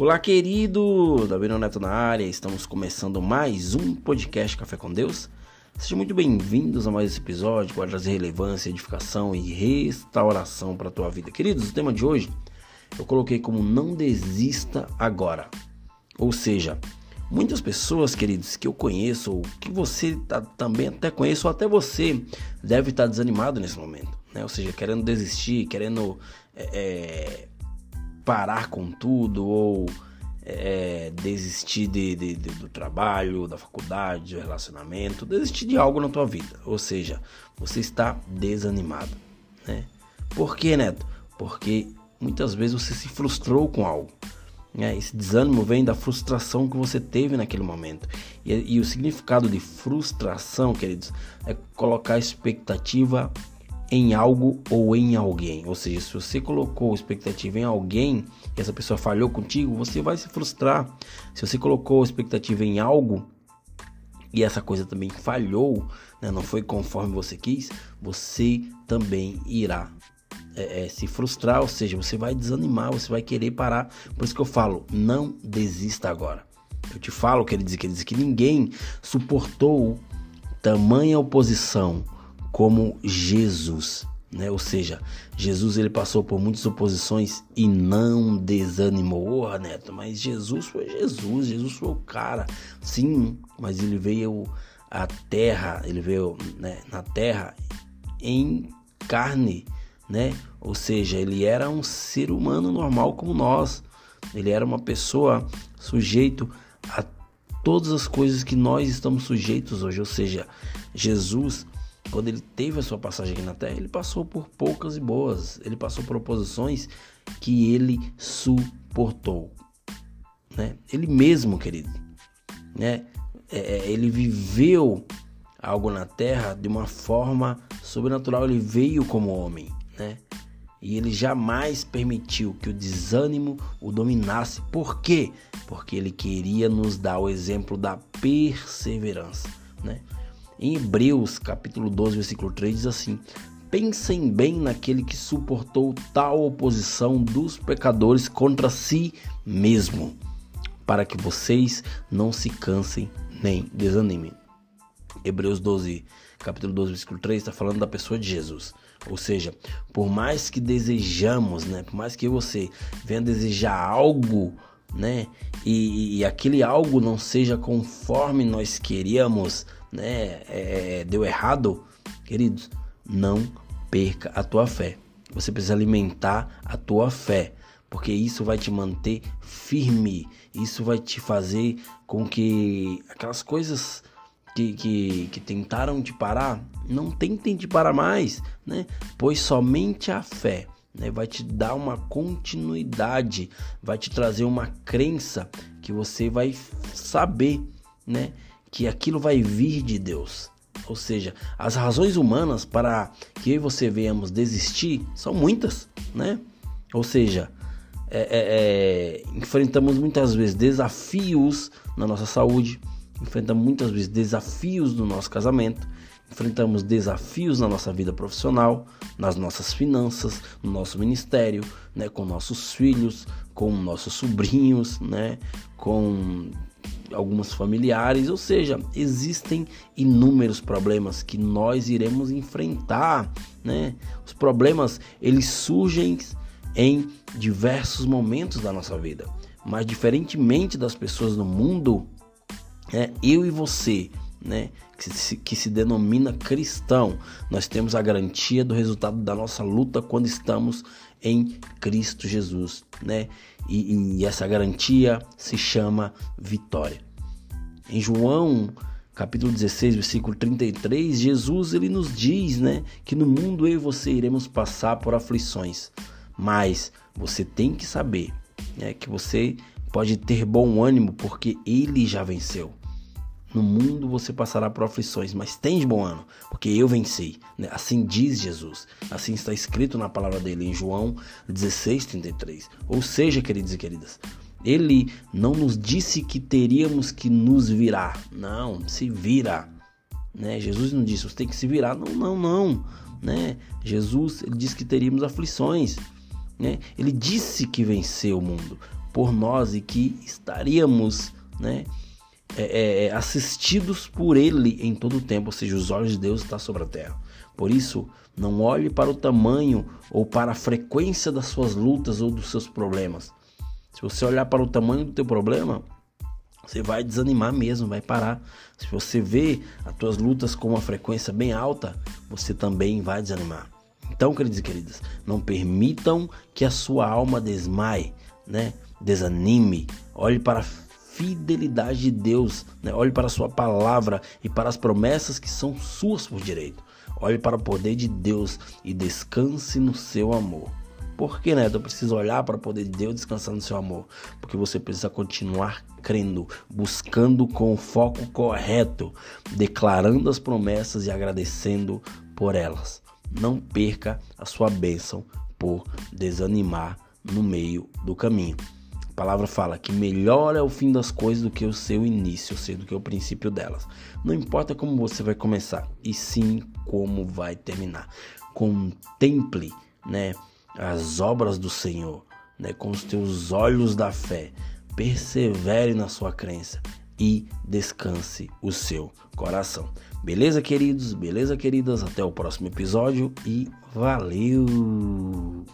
Olá, querido! Davi Neto na área, estamos começando mais um podcast Café com Deus. Sejam muito bem-vindos a mais esse episódio vai trazer relevância, edificação e restauração para a tua vida. Queridos, o tema de hoje eu coloquei como não desista agora. Ou seja, muitas pessoas, queridos, que eu conheço, ou que você tá, também até conhece, ou até você deve estar tá desanimado nesse momento, né? Ou seja, querendo desistir, querendo é, é parar com tudo ou é, desistir de, de, de, do trabalho, da faculdade, do relacionamento, desistir de algo na tua vida. Ou seja, você está desanimado, né? Por que, Neto? Porque muitas vezes você se frustrou com algo. Né? Esse desânimo vem da frustração que você teve naquele momento. E, e o significado de frustração, queridos, é colocar expectativa em algo ou em alguém. Ou seja, se você colocou expectativa em alguém e essa pessoa falhou contigo, você vai se frustrar. Se você colocou expectativa em algo e essa coisa também falhou, né, não foi conforme você quis, você também irá é, é, se frustrar, ou seja, você vai desanimar, você vai querer parar. Por isso que eu falo, não desista agora. Eu te falo, quer dizer, quer dizer que ninguém suportou tamanha oposição como Jesus, né? Ou seja, Jesus ele passou por muitas oposições e não desanimou, oh, Neto, mas Jesus foi Jesus, Jesus foi o cara, sim, mas ele veio à terra, ele veio né, na terra em carne, né? Ou seja, ele era um ser humano normal como nós, ele era uma pessoa sujeito a todas as coisas que nós estamos sujeitos hoje, ou seja, Jesus quando ele teve a sua passagem aqui na Terra, ele passou por poucas e boas, ele passou por oposições que ele suportou, né? Ele mesmo, querido, né? É, é, ele viveu algo na Terra de uma forma sobrenatural, ele veio como homem, né? E ele jamais permitiu que o desânimo o dominasse. Por quê? Porque ele queria nos dar o exemplo da perseverança, né? Em Hebreus, capítulo 12, versículo 3 diz assim: Pensem bem naquele que suportou tal oposição dos pecadores contra si mesmo, para que vocês não se cansem nem desanimem. Hebreus 12, capítulo 12, versículo 3 está falando da pessoa de Jesus. Ou seja, por mais que desejamos, né, por mais que você venha desejar algo, né, e, e aquele algo não seja conforme nós queríamos, né, é, deu errado, queridos, não perca a tua fé. Você precisa alimentar a tua fé, porque isso vai te manter firme. Isso vai te fazer com que aquelas coisas que, que, que tentaram te parar não tentem te parar mais, né? Pois somente a fé né, vai te dar uma continuidade, vai te trazer uma crença que você vai saber, né? Que aquilo vai vir de Deus. Ou seja, as razões humanas para que eu e você venhamos desistir são muitas, né? Ou seja, é, é, é, enfrentamos muitas vezes desafios na nossa saúde, enfrentamos muitas vezes desafios no nosso casamento, enfrentamos desafios na nossa vida profissional, nas nossas finanças, no nosso ministério, né, com nossos filhos, com nossos sobrinhos, né, com algumas familiares, ou seja, existem inúmeros problemas que nós iremos enfrentar, né? Os problemas eles surgem em diversos momentos da nossa vida, mas diferentemente das pessoas no mundo, é, eu e você, né, que se, que se denomina cristão, nós temos a garantia do resultado da nossa luta quando estamos em Cristo Jesus, né? E, e essa garantia se chama vitória. Em João capítulo 16, versículo 33, Jesus ele nos diz, né, que no mundo eu e você iremos passar por aflições, mas você tem que saber, né, que você pode ter bom ânimo porque ele já venceu. No mundo você passará por aflições, mas de bom ano, porque eu venci. Né? Assim diz Jesus. Assim está escrito na palavra dele em João 16, 33. Ou seja, queridos e queridas, ele não nos disse que teríamos que nos virar. Não, se vira. Né? Jesus não disse, você tem que se virar. Não, não, não. Né? Jesus ele disse que teríamos aflições. Né? Ele disse que venceu o mundo. por nós e que estaríamos, né? É, é, é, assistidos por Ele em todo o tempo, ou seja, os olhos de Deus estão sobre a terra. Por isso, não olhe para o tamanho ou para a frequência das suas lutas ou dos seus problemas. Se você olhar para o tamanho do teu problema, você vai desanimar mesmo, vai parar. Se você vê as tuas lutas com uma frequência bem alta, você também vai desanimar. Então, queridos e queridas, não permitam que a sua alma desmaie, né? Desanime. Olhe para a fidelidade de Deus, né? Olhe para a sua palavra e para as promessas que são suas por direito. Olhe para o poder de Deus e descanse no seu amor. Por que, né? Eu preciso olhar para poder de Deus descansar no seu amor. Porque você precisa continuar crendo, buscando com o foco correto, declarando as promessas e agradecendo por elas. Não perca a sua bênção por desanimar no meio do caminho. A palavra fala que melhor é o fim das coisas do que o seu início, ou seja, do que o princípio delas. Não importa como você vai começar, e sim como vai terminar. Contemple, né? As obras do Senhor, né, com os teus olhos da fé. Persevere na sua crença e descanse o seu coração. Beleza, queridos? Beleza, queridas? Até o próximo episódio e valeu!